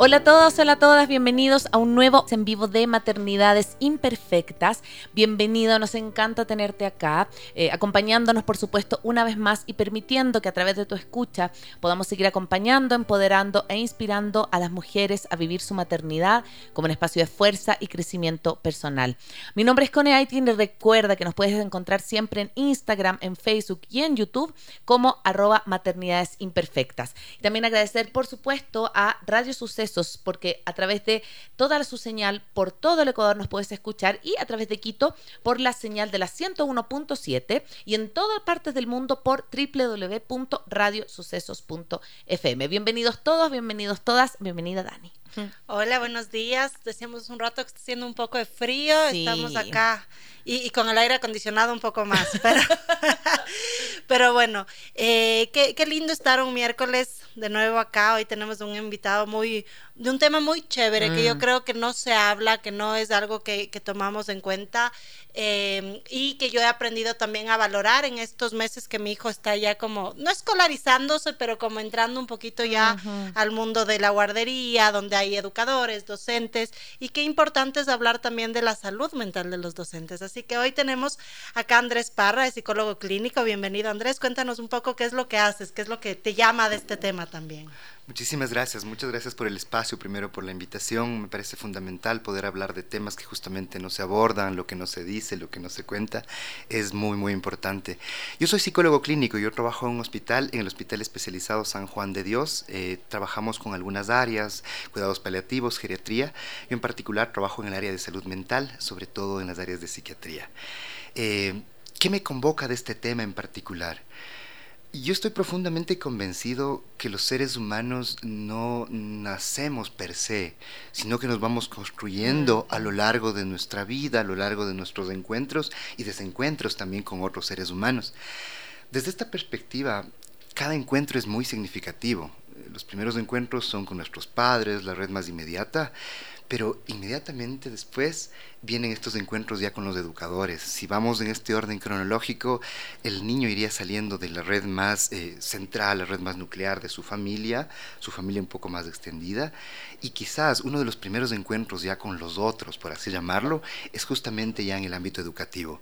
Hola a todos, hola a todas, bienvenidos a un nuevo en vivo de Maternidades Imperfectas. Bienvenido, nos encanta tenerte acá, eh, acompañándonos por supuesto una vez más y permitiendo que a través de tu escucha podamos seguir acompañando, empoderando e inspirando a las mujeres a vivir su maternidad como un espacio de fuerza y crecimiento personal. Mi nombre es Cone Aitin y recuerda que nos puedes encontrar siempre en Instagram, en Facebook y en YouTube como arroba maternidades imperfectas. También agradecer por supuesto a Radio Suceso porque a través de toda su señal por todo el Ecuador nos puedes escuchar y a través de Quito por la señal de la 101.7 y en todas partes del mundo por www.radiosucesos.fm. Bienvenidos todos, bienvenidos todas, bienvenida Dani. Hola, buenos días. Decíamos un rato que está haciendo un poco de frío, estamos acá y, con el aire acondicionado un poco más, pero, pero bueno, eh, qué, qué lindo estar un miércoles de nuevo acá. Hoy tenemos un invitado muy, de un tema muy chévere que yo mm. creo que no se habla, que no es algo que, que tomamos en cuenta eh, y que yo he aprendido también a valorar en estos meses que mi hijo está ya como, no escolarizándose, pero como entrando un poquito ya al mundo de la guardería, donde hay educadores, docentes y qué importante es hablar también de la salud mental de los docentes. Así que hoy tenemos acá Andrés Parra, es psicólogo clínico. Bienvenido Andrés, cuéntanos un poco qué es lo que haces, qué es lo que te llama de este tema también. Muchísimas gracias, muchas gracias por el espacio, primero por la invitación. Me parece fundamental poder hablar de temas que justamente no se abordan, lo que no se dice, lo que no se cuenta, es muy, muy importante. Yo soy psicólogo clínico, yo trabajo en un hospital, en el Hospital Especializado San Juan de Dios. Eh, trabajamos con algunas áreas, cuidados paliativos, geriatría. Yo en particular trabajo en el área de salud mental, sobre todo en las áreas de psiquiatría. Eh, ¿Qué me convoca de este tema en particular? Yo estoy profundamente convencido que los seres humanos no nacemos per se, sino que nos vamos construyendo a lo largo de nuestra vida, a lo largo de nuestros encuentros y desencuentros también con otros seres humanos. Desde esta perspectiva, cada encuentro es muy significativo. Los primeros encuentros son con nuestros padres, la red más inmediata, pero inmediatamente después vienen estos encuentros ya con los educadores. Si vamos en este orden cronológico, el niño iría saliendo de la red más eh, central, la red más nuclear de su familia, su familia un poco más extendida, y quizás uno de los primeros encuentros ya con los otros, por así llamarlo, es justamente ya en el ámbito educativo.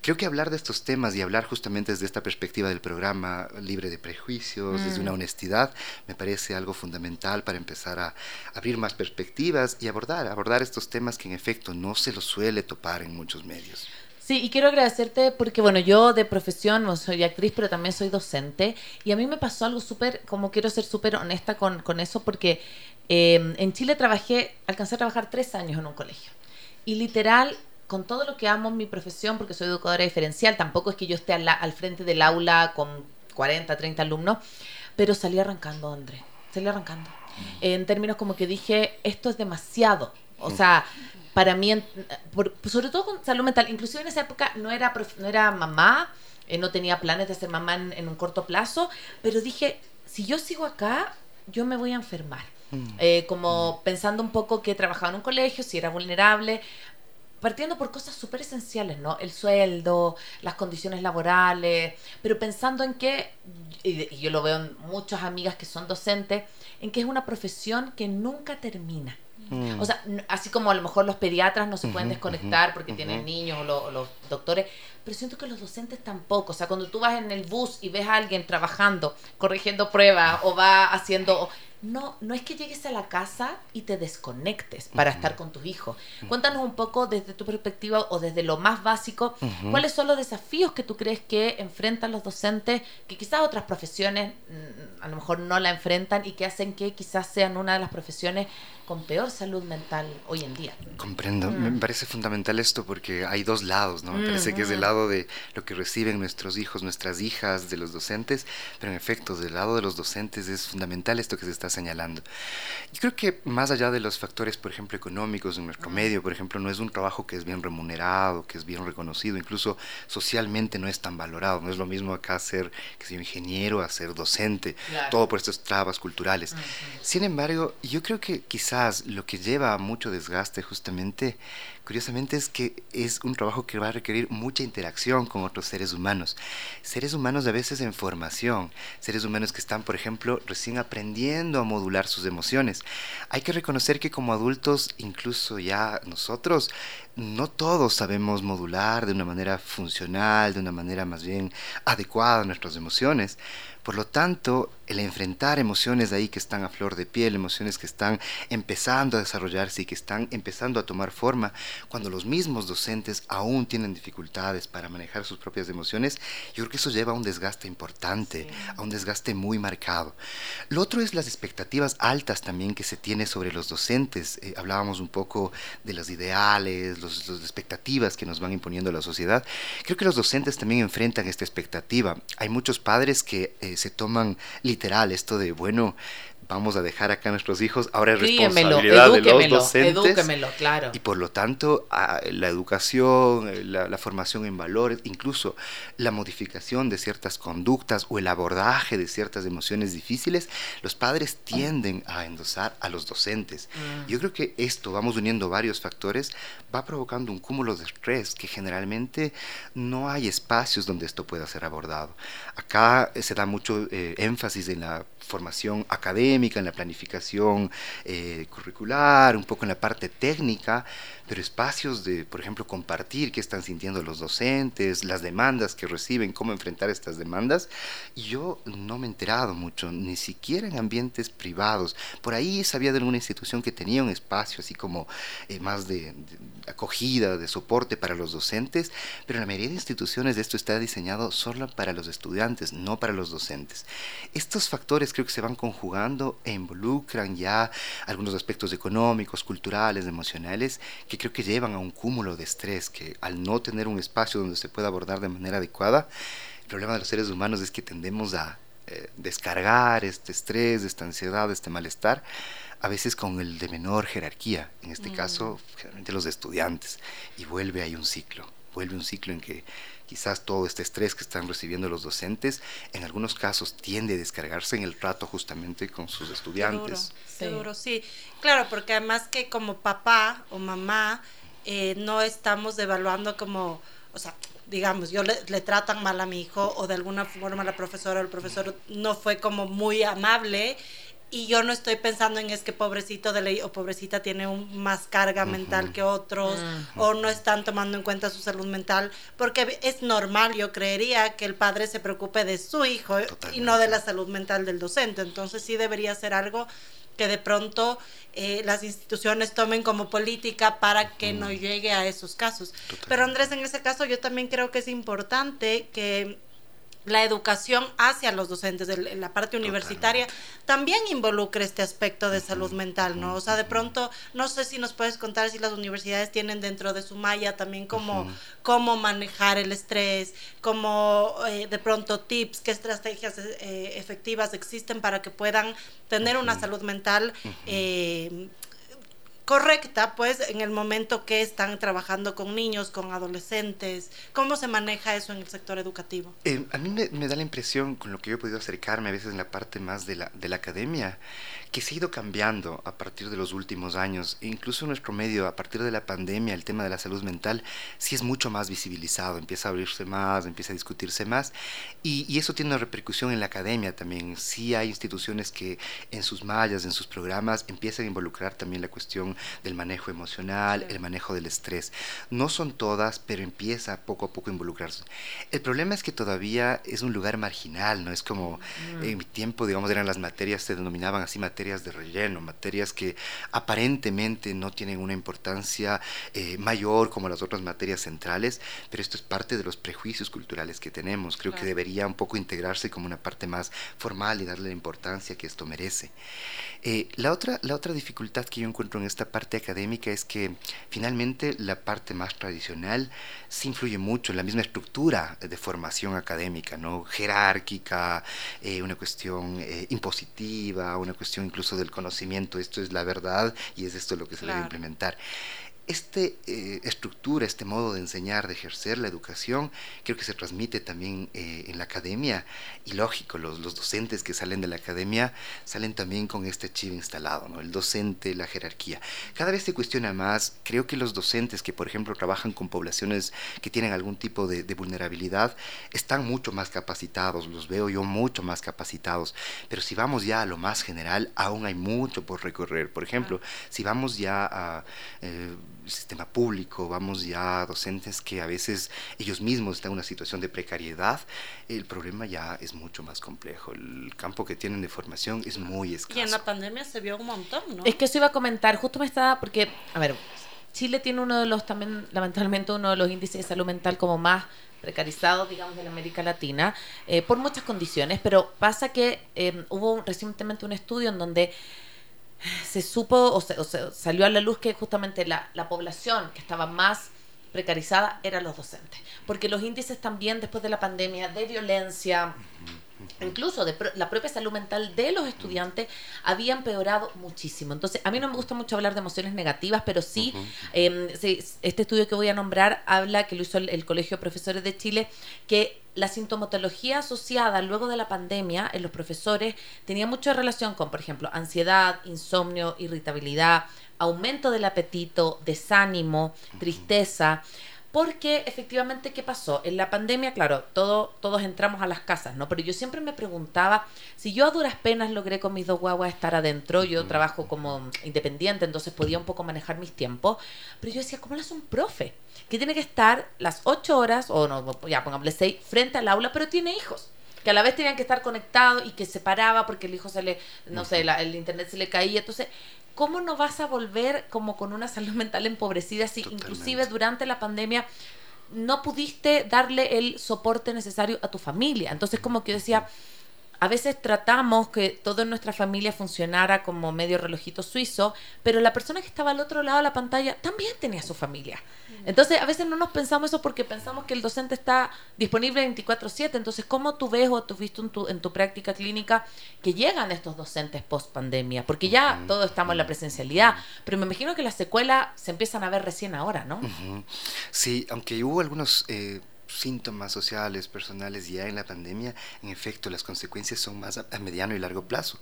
Creo que hablar de estos temas y hablar justamente desde esta perspectiva del programa libre de prejuicios, desde una mm. honestidad, me parece algo fundamental para empezar a abrir más perspectivas y abordar, abordar estos temas que en efecto no se los suele topar en muchos medios. Sí, y quiero agradecerte porque, bueno, yo de profesión no soy actriz, pero también soy docente. Y a mí me pasó algo súper, como quiero ser súper honesta con, con, eso, porque eh, en Chile trabajé, alcancé a trabajar tres años en un colegio. Y literal, con todo lo que amo en mi profesión, porque soy educadora diferencial, tampoco es que yo esté al, frente del aula con 40, 30 alumnos, pero salí arrancando, André, salí arrancando. En términos como que dije, esto es demasiado. O sea, para mí, sobre todo con salud mental, inclusive en esa época no era, no era mamá, eh, no tenía planes de ser mamá en, un corto plazo, pero dije, si yo sigo acá, yo me voy a enfermar. Mm. Eh, como pensando un poco que trabajaba en un colegio, si era vulnerable, partiendo por cosas súper esenciales, ¿no? El sueldo, las condiciones laborales, pero pensando en que, y yo lo veo en muchas amigas que son docentes, en que es una profesión que nunca termina. Mm. O sea, así como a lo mejor los pediatras no se pueden desconectar porque tienen niños o, los doctores, pero siento que los docentes tampoco. O sea, cuando tú vas en el bus y ves a alguien trabajando, corrigiendo pruebas o va haciendo no, no es que llegues a la casa y te desconectes para estar con tus hijos. Cuéntanos un poco desde tu perspectiva o desde lo más básico, cuáles son los desafíos que tú crees que enfrentan los docentes, que quizás otras profesiones mm, a lo mejor no la enfrentan y que hacen que quizás sean una de las profesiones con peor salud mental hoy en día. Comprendo, me mm. parece fundamental esto porque hay dos lados, ¿no? Me parece que es del lado de lo que reciben nuestros hijos, nuestras hijas, de los docentes, pero en efecto, del lado de los docentes es fundamental esto que se está señalando. Yo creo que más allá de los factores, por ejemplo, económicos en nuestro medio, por ejemplo, no es un trabajo que es bien remunerado, que es bien reconocido, incluso socialmente no es tan valorado, no es lo mismo acá ser, que soy ingeniero, a ser docente, todo por estas trabas culturales. Sin embargo, yo creo que quizás lo que lleva a mucho desgaste justamente, curiosamente, es que es un trabajo que va a requerir mucha interacción con otros seres humanos. Seres humanos a veces en formación, seres humanos que están, por ejemplo, recién aprendiendo a modular sus emociones. Hay que reconocer que como adultos, incluso ya nosotros, no todos sabemos modular de una manera funcional, de una manera más bien adecuada a nuestras emociones. Por lo tanto, el enfrentar emociones ahí que están a flor de piel, emociones que están empezando a desarrollarse y que están empezando a tomar forma, cuando los mismos docentes aún tienen dificultades para manejar sus propias emociones, yo creo que eso lleva a un desgaste importante, a un desgaste muy marcado. Lo otro es las expectativas altas también que se tiene sobre los docentes. Eh, hablábamos un poco de los ideales, las expectativas que nos van imponiendo la sociedad. Creo que los docentes también enfrentan esta expectativa. Hay muchos padres que eh, se toman literal esto de, bueno, vamos a dejar acá a nuestros hijos, ahora es responsabilidad de los docentes. claro. Y por lo tanto, la educación, la, formación en valores, incluso la modificación de ciertas conductas o el abordaje de ciertas emociones difíciles, los padres tienden a endosar a los docentes. Mm. Yo creo que esto, vamos uniendo varios factores, va provocando un cúmulo de estrés que generalmente no hay espacios donde esto pueda ser abordado. Acá se da mucho eh, énfasis en la formación académica, en la planificación eh, curricular, un poco en la parte técnica, pero espacios de, por ejemplo, compartir qué están sintiendo los docentes, las demandas que reciben, cómo enfrentar estas demandas. Y yo no me he enterado mucho, ni siquiera en ambientes privados. Por ahí sabía de alguna institución que tenía un espacio así como eh, más de, acogida, de soporte para los docentes, pero en la mayoría de instituciones esto está diseñado solo para los estudiantes, no para los docentes. Estos factores creo que se van conjugando e involucran ya algunos aspectos económicos, culturales, emocionales, que creo que llevan a un cúmulo de estrés que al no tener un espacio donde se pueda abordar de manera adecuada, el problema de los seres humanos es que tendemos a eh, descargar este estrés, esta ansiedad, este malestar, a veces con el de menor jerarquía, en este caso generalmente los estudiantes, y vuelve ahí un ciclo, vuelve un ciclo en que quizás todo este estrés que están recibiendo los docentes, en algunos casos tiende a descargarse en el trato justamente con sus estudiantes. Seguro, sí. Claro, porque además que como papá o mamá eh, no estamos evaluando como, o sea, digamos, yo le, le, tratan mal a mi hijo o de alguna forma la profesora o el profesor no fue como muy amable y yo no estoy pensando en es que pobrecito de ley o pobrecita tiene un, más carga mental que otros o no están tomando en cuenta su salud mental porque es normal yo creería que el padre se preocupe de su hijo y no de la salud mental del docente. Entonces sí debería ser algo que de pronto eh, las instituciones tomen como política para que no llegue a esos casos. Pero Andrés en ese caso yo también creo que es importante que la educación hacia los docentes, en la parte universitaria, también involucra este aspecto de salud mental, ¿no? O sea, de pronto, no sé si nos puedes contar si las universidades tienen dentro de su malla también como cómo manejar el estrés, cómo eh, de pronto tips, qué estrategias eh, efectivas existen para que puedan tener una salud mental eh, correcta, pues, en el momento que están trabajando con niños, con adolescentes? ¿Cómo se maneja eso en el sector educativo? Eh, a mí me, da la impresión, con lo que yo he podido acercarme a veces en la parte más de la, de la academia, que se ha ido cambiando a partir de los últimos años. E incluso en nuestro medio, a partir de la pandemia, el tema de la salud mental sí es mucho más visibilizado, empieza a abrirse más, empieza a discutirse más, y, y eso tiene una repercusión en la academia también. Sí hay instituciones que en sus mallas, en sus programas, empiezan a involucrar también la cuestión del manejo emocional, el manejo del estrés. No son todas, pero empieza poco a poco a involucrarse. El problema es que todavía es un lugar marginal, ¿no? Es como en mi tiempo, digamos, eran las materias, se denominaban así materias de relleno, materias que aparentemente no tienen una importancia eh, mayor como las otras materias centrales, pero esto es parte de los prejuicios culturales que tenemos. Creo que debería un poco integrarse como una parte más formal y darle la importancia que esto merece. Eh, la, otra, la otra dificultad que yo encuentro en esta parte académica es que finalmente la parte más tradicional sí influye mucho en la misma estructura de formación académica, ¿no? jerárquica, eh, una cuestión eh, impositiva, una cuestión incluso del conocimiento, esto es la verdad y es esto lo que se debe implementar. Esta eh, estructura, este modo de enseñar, de ejercer la educación, creo que se transmite también eh, en la academia y lógico, los, los, docentes que salen de la academia salen también con este chip instalado, ¿no? el docente, la jerarquía. Cada vez se cuestiona más, creo que los docentes que por ejemplo trabajan con poblaciones que tienen algún tipo de, de vulnerabilidad están mucho más capacitados, los veo yo mucho más capacitados, pero si vamos ya a lo más general, aún hay mucho por recorrer. Por ejemplo, si vamos ya a... Eh, sistema público, vamos ya a docentes que a veces ellos mismos están en una situación de precariedad, el problema ya es mucho más complejo. El campo que tienen de formación es muy escaso. Y en la pandemia se vio un montón, ¿no? Es que eso iba a comentar, justo me estaba, porque, a ver, Chile tiene uno de los también, lamentablemente, uno de los índices de salud mental como más precarizados, digamos, de la América Latina, eh, por muchas condiciones, pero pasa que eh, hubo recientemente un estudio en donde se supo o, se, salió a la luz que justamente la, la, población que estaba más precarizada eran los docentes. Porque los índices también después de la pandemia de violencia, incluso de la propia salud mental de los estudiantes había empeorado muchísimo. Entonces, a mí no me gusta mucho hablar de emociones negativas, pero sí, em, este estudio que voy a nombrar habla, que lo hizo el, Colegio de Profesores de Chile, que la sintomatología asociada luego de la pandemia en los profesores tenía mucha relación con, por ejemplo, ansiedad, insomnio, irritabilidad, aumento del apetito, desánimo, tristeza. Porque efectivamente, ¿qué pasó? En la pandemia, claro, todo, todos entramos a las casas, ¿no? Pero yo siempre me preguntaba, si yo a duras penas logré con mis dos guaguas estar adentro, yo trabajo como independiente, entonces podía un poco manejar mis tiempos, pero yo decía, ¿cómo lo hace un profe? Que tiene que estar las ocho horas, o no, ya pongámosle seis, frente al aula, pero tiene hijos que a la vez tenían que estar conectados y que se paraba porque el hijo se le, no sé, el internet se le caía. Entonces, ¿cómo no vas a volver como con una salud mental empobrecida si inclusive durante la pandemia no pudiste darle el soporte necesario a tu familia? Entonces, como que yo decía, a veces tratamos que todo en nuestra familia funcionara como medio relojito suizo, pero la persona que estaba al otro lado de la pantalla también tenía su familia. Entonces, a veces no nos pensamos eso porque pensamos que el docente está disponible 24/7. Entonces, ¿cómo tú ves o tú has visto en tu, en tu práctica clínica que llegan estos docentes post pandemia? Porque ya todos estamos en la presencialidad, pero me imagino que las secuelas se empiezan a ver recién ahora, ¿no? Sí, aunque hubo algunos... Eh, síntomas sociales, personales ya en la pandemia, en efecto las consecuencias son más a, mediano y largo plazo.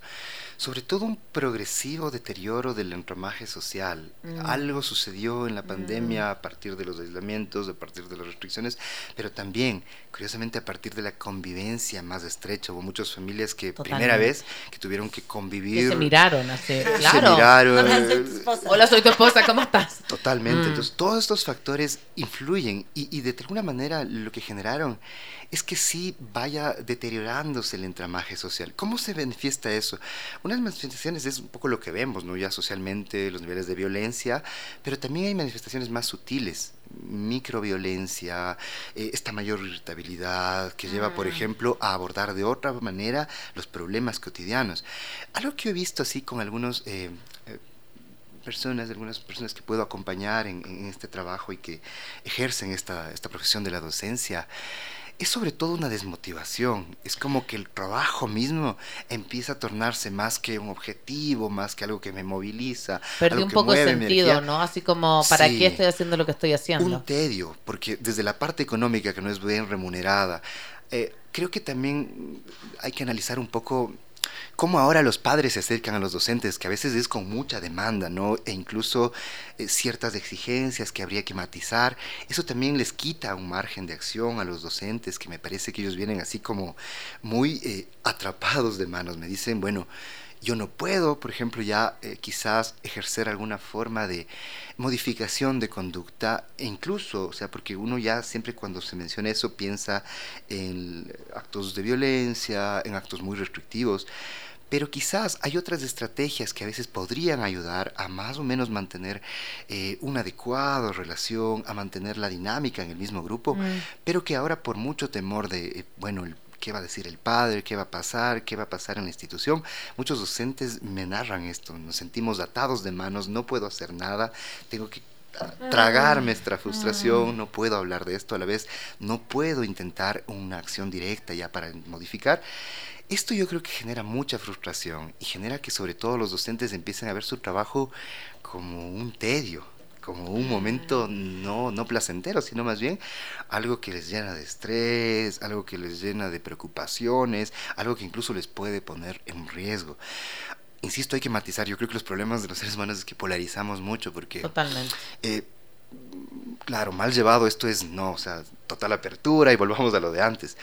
Sobre todo un progresivo deterioro del enramaje social. Mm. Algo sucedió en la pandemia mm. a partir de los aislamientos, a partir de las restricciones, pero también, curiosamente, a parir de la convivencia más estrecha. Hubo muchas familias que primera vez que tuvieron que convivir. se miraron, hace, claro. Se miraron. Hola, soy tu esposa, ¿cómo estás? Totalmente. Mm. Entonces, todos estos factores influyen y, y de alguna manera lo que generaron es que sí vaya deteriorándose el entramaje social. ¿Cómo se manifiesta eso? Unas manifestaciones es un poco lo que vemos, ¿no? Ya socialmente, los niveles de violencia, pero también hay manifestaciones más sutiles, microviolencia, eh, esta mayor irritabilidad que lleva, por mm. ejemplo, a abordar de otra manera los problemas cotidianos. Algo que he visto así con algunos eh, personas, algunas personas que puedo acompañar en, este trabajo y que ejercen esta, esta profesión de la docencia, es sobre todo una desmotivación. Es como que el trabajo mismo empieza a tornarse más que un objetivo, más que algo que me moviliza. Perdí un poco de sentido, ¿no? Así como, ¿para qué estoy haciendo lo que estoy haciendo? Un tedio, porque desde la parte económica que no es bien remunerada, eh, creo que también hay que analizar un poco cómo ahora los padres se acercan a los docentes, que a veces es con mucha demanda, ¿no? E incluso eh, ciertas exigencias que habría que matizar. Eso también les quita un margen de acción a los docentes, que me parece que ellos vienen así como muy eh, atrapados de manos. Me dicen, bueno, yo no puedo, por ejemplo, ya eh, quizás ejercer alguna forma de modificación de conducta, e incluso, o sea, porque uno ya siempre cuando se menciona eso piensa en actos de violencia, en actos muy restrictivos, pero quizás hay otras estrategias que a veces podrían ayudar a más o menos mantener eh, una adecuada relación, a mantener la dinámica en el mismo grupo, mm. pero que ahora por mucho temor de, eh, bueno, qué va a decir el padre, qué va a pasar, qué va a pasar en la institución. Muchos docentes me narran esto, nos sentimos atados de manos, no puedo hacer nada, tengo que ah, tragarme esta frustración, mm. no puedo hablar de esto a la vez, no puedo intentar una acción directa ya para modificar. Esto yo creo que genera mucha frustración y genera que sobre todo los docentes empiecen a ver su trabajo como un tedio, como un momento no, no placentero, sino más bien algo que les llena de estrés, algo que les llena de preocupaciones, algo que incluso les puede poner en riesgo. Insisto, hay que matizar. Yo creo que los problemas de los seres humanos es que polarizamos mucho porque... Totalmente. Eh, claro, mal llevado esto es no, o sea, total apertura y volvamos a lo de antes.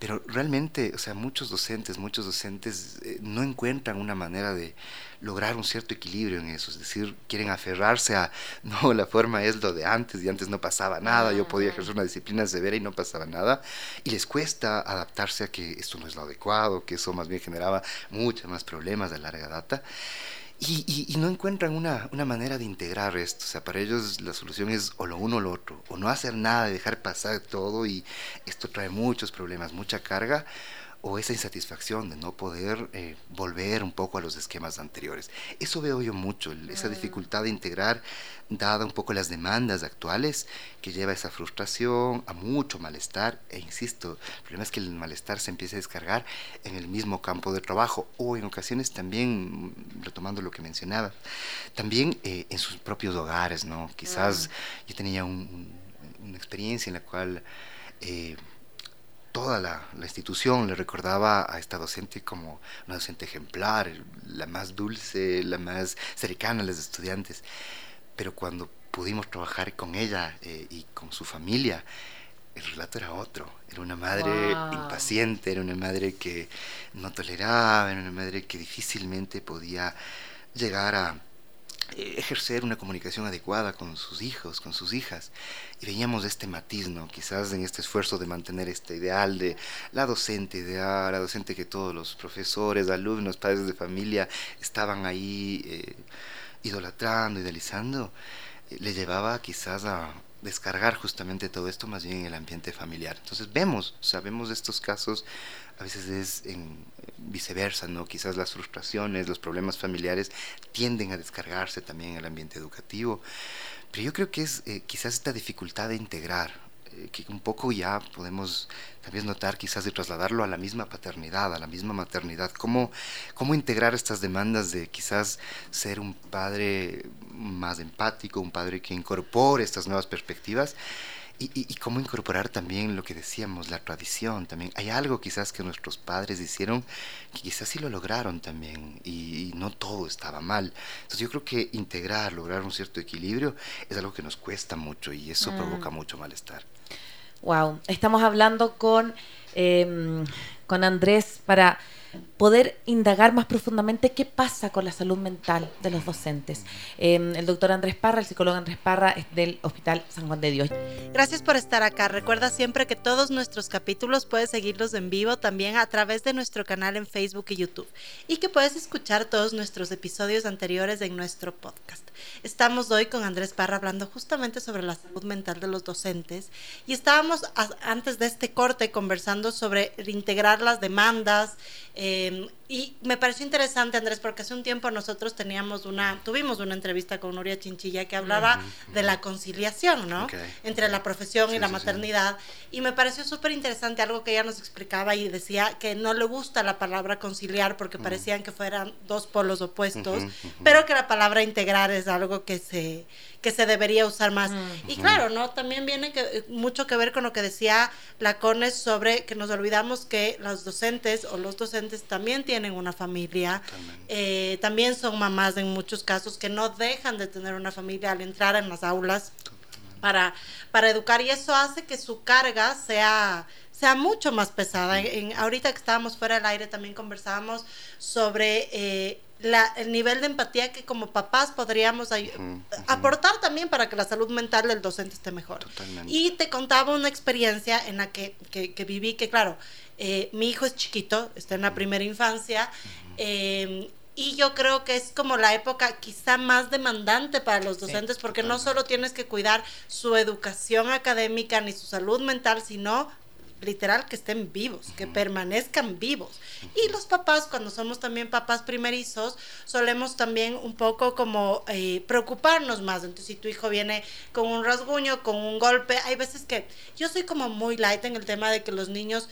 Pero realmente, o sea, muchos docentes, muchos docentes eh, no encuentran una manera de lograr un cierto equilibrio en eso. Es decir, quieren aferrarse a, no, la forma es lo de antes y antes no pasaba nada, yo podía ejercer una disciplina severa y no pasaba nada. Y les cuesta adaptarse a que esto no es lo adecuado, que eso más bien generaba muchos más problemas de larga data. Y, no encuentran una, una, manera de integrar esto. O sea, para ellos la solución es o lo uno o lo otro, o no hacer nada, dejar pasar todo y esto trae muchos problemas, mucha carga, o esa insatisfacción de no poder eh, volver un poco a los esquemas anteriores. Eso veo yo mucho, esa mm. dificultad de integrar, dada un poco las demandas actuales, que lleva a esa frustración, a mucho malestar, e insisto, el problema es que el malestar se empieza a descargar en el mismo campo de trabajo, o en ocasiones también, retomando lo que mencionaba, también eh, en sus propios hogares, ¿no? Quizás mm. yo tenía una experiencia en la cual... Eh, toda la, institución le recordaba a esta docente como una docente ejemplar, la más dulce, la más cercana a los estudiantes. Pero cuando pudimos trabajar con ella eh, y con su familia, el relato era otro. Era una madre impaciente, era una madre que no toleraba, era una madre que difícilmente podía llegar a ejercer una comunicación adecuada con sus hijos, con sus hijas. Y veíamos este matiz, ¿no? Quizás en este esfuerzo de mantener este ideal de la docente ideal, la docente que todos los profesores, alumnos, padres de familia estaban ahí eh, idolatrando, idealizando, eh, le llevaba quizás a descargar justamente todo esto más bien en el ambiente familiar. Entonces vemos, sabemos de estos casos a veces es en viceversa, ¿no? Quizás las frustraciones, los problemas familiares tienden a descargarse también en el ambiente educativo. Pero yo creo que es eh, quizás esta dificultad de integrar, eh, que un poco ya podemos también notar quizás de trasladarlo a la misma paternidad, a la misma maternidad. ¿Cómo, cómo integrar estas demandas de quizás ser un padre más empático, un padre que incorpore estas nuevas perspectivas? Y, cómo incorporar también lo que decíamos, la tradición también. Hay algo quizás que nuestros padres hicieron que quizás sí lo lograron también y, no todo estaba mal. Entonces yo creo que integrar, lograr un cierto equilibrio es algo que nos cuesta mucho y eso mm. provoca mucho malestar. Wow, estamos hablando con, em, con Andrés para poder indagar más profundamente qué pasa con la salud mental de los docentes. Em, el doctor Andrés Parra, el psicólogo Andrés Parra, es del Hospital San Juan de Dios. Gracias por estar acá. Recuerda siempre que todos nuestros capítulos puedes seguirlos en vivo también a través de nuestro canal en Facebook y YouTube y que puedes escuchar todos nuestros episodios anteriores en nuestro podcast. Estamos hoy con Andrés Parra hablando justamente sobre la salud mental de los docentes y estábamos antes de este corte conversando sobre integrar las demandas, Em, y me pareció interesante, Andrés, porque hace un tiempo nosotros teníamos una, tuvimos una entrevista con Nuria Chinchilla que hablaba de la conciliación, ¿no? Entre la profesión y la maternidad. Y me pareció súper interesante algo que ella nos explicaba y decía que no le gusta la palabra conciliar porque parecían que fueran dos polos opuestos, pero que la palabra integrar es algo que se, que se debería usar más. Y claro, ¿no? También viene que, mucho que ver con lo que decía Lacones sobre que nos olvidamos que los docentes o los docentes también tienen en una familia, eh, también son mamás en muchos casos que no dejan de tener una familia al entrar en las aulas. para, para educar y eso hace que su carga sea sea mucho más pesada. En, ahorita que estábamos fuera del aire también conversábamos sobre eh, el nivel de empatía que como papás podríamos aportar también para que la salud mental del docente esté mejor. Y te contaba una experiencia en la que, que, viví, que claro, eh, mi hijo es chiquito, está en la primera infancia. Em, y yo creo que es como la época quizá más demandante para los docentes porque no solo tienes que cuidar su educación académica ni su salud mental, sino literal que estén vivos, que permanezcan vivos. Y los papás, cuando somos también papás primerizos, solemos también un poco como eh, preocuparnos más. Entonces, si tu hijo viene con un rasguño, con un golpe, hay veces que yo soy como muy light en el tema de que los niños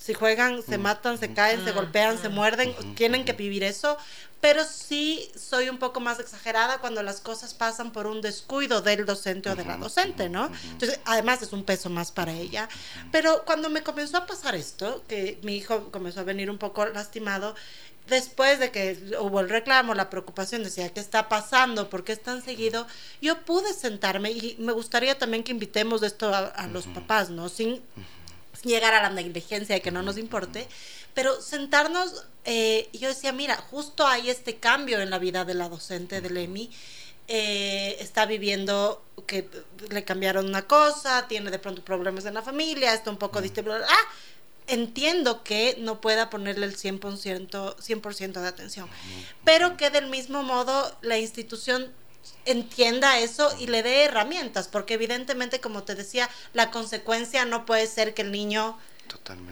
si juegan, se matan, se caen, se golpean, se muerden, tienen que vivir eso, pero sí soy un poco más exagerada cuando las cosas pasan por un descuido del docente o de la docente, ¿no? Entonces, además es un peso más para ella. Pero cuando me comenzó a pasar esto, que mi hijo comenzó a venir un poco lastimado, después de que hubo el reclamo, la preocupación, decía, ¿qué está pasando? ¿Por qué es tan seguido? Yo pude sentarme y me gustaría también que invitemos esto a, los papás, ¿no? Sin llegar a la negligencia de que no nos importe, pero sentarnos, eh, yo decía, mira, justo hay este cambio en la vida de la docente de Lemi, eh, está viviendo que le cambiaron una cosa, tiene de pronto problemas en la familia, está un poco distribuido, ah, entiendo que no pueda ponerle el 100%, 100 de atención, pero que del mismo modo la institución entienda eso y le dé herramientas, porque evidentemente, como te decía, la consecuencia no puede ser que el niño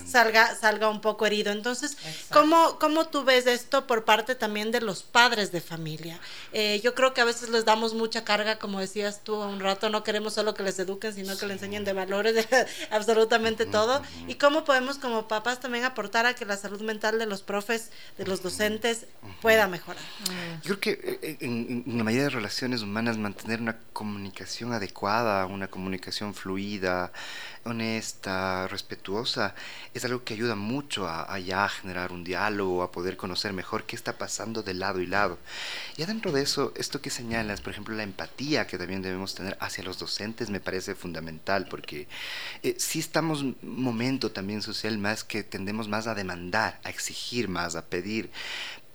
salga salga un poco herido. Entonces, ¿cómo, ¿cómo tú ves esto por parte también de los padres de familia? Eh, yo creo que a veces les damos mucha carga, como decías tú un rato, no queremos solo que les eduquen, sino que le enseñen de valores, de absolutamente todo. ¿Y cómo podemos como papás también aportar a que la salud mental de los profes, de los docentes, pueda mejorar? Yo creo que eh, eh, en, en la mayoría de relaciones humanas mantener una comunicación adecuada, una comunicación fluida, honesta, respetuosa, es algo que ayuda mucho a, ya generar un diálogo, a poder conocer mejor qué está pasando de lado y lado. Y adentro de eso, esto que señalas, por ejemplo, la empatía que también debemos tener hacia los docentes me parece fundamental, porque eh, si estamos momento también social más que tendemos más a demandar, a exigir más, a pedir,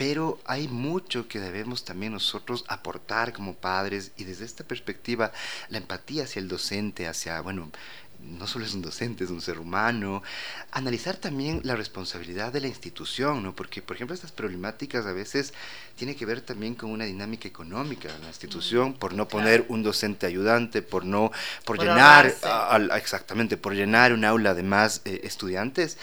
pero hay mucho que debemos también nosotros aportar como padres y desde esta perspectiva la empatía hacia el docente, hacia, bueno, no solo es un docente, es un ser humano. Analizar también la responsabilidad de la institución, ¿no? Porque, por ejemplo, estas problemáticas a veces tienen que ver también con una dinámica económica de la institución, mm, por no poner un docente ayudante, por no, por, llenar, exactamente, por llenar un aula de más eh, estudiantes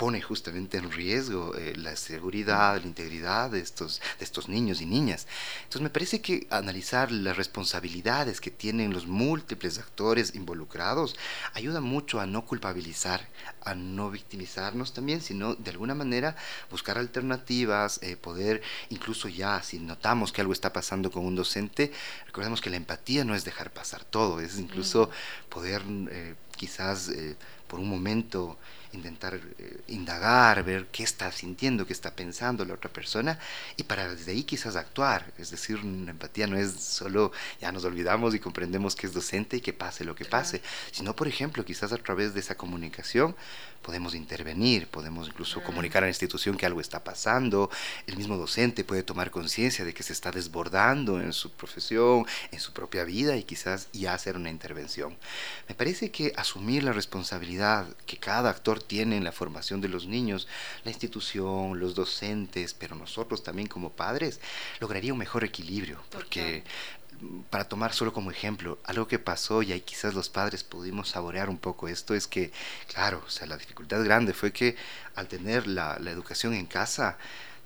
pone justamente en riesgo eh, la seguridad, la integridad de estos, de estos niños y niñas. Entonces me parece que analizar las responsabilidades que tienen los múltiples actores involucrados ayuda mucho a no culpabilizar, a no victimizarnos también, sino de alguna manera buscar alternativas, eh, poder incluso ya, si notamos que algo está pasando con un docente, recordemos que la empatía no es dejar pasar todo, es incluso mm. poder eh, quizás por un momento intentar eh, indagar, ver qué está sintiendo, qué está pensando la otra persona y para desde ahí quizás actuar. Es decir, una empatía no es solo ya nos olvidamos y comprendemos que es docente y que pase lo que pase, sino por ejemplo quizás a través de esa comunicación podemos intervenir, podemos incluso comunicar a la institución que algo está pasando, el mismo docente puede tomar conciencia de que se está desbordando en su profesión, en su propia vida y quizás ya hacer una intervención. Me parece que asumir la responsabilidad que cada actor tiene en la formación de los niños, la institución, los docentes, pero nosotros también como padres, lograría un mejor equilibrio, porque para tomar solo como ejemplo, algo que pasó y ahí quizás los padres pudimos saborear un poco esto, es que, claro, o sea, la dificultad grande fue que al tener la, la educación en casa,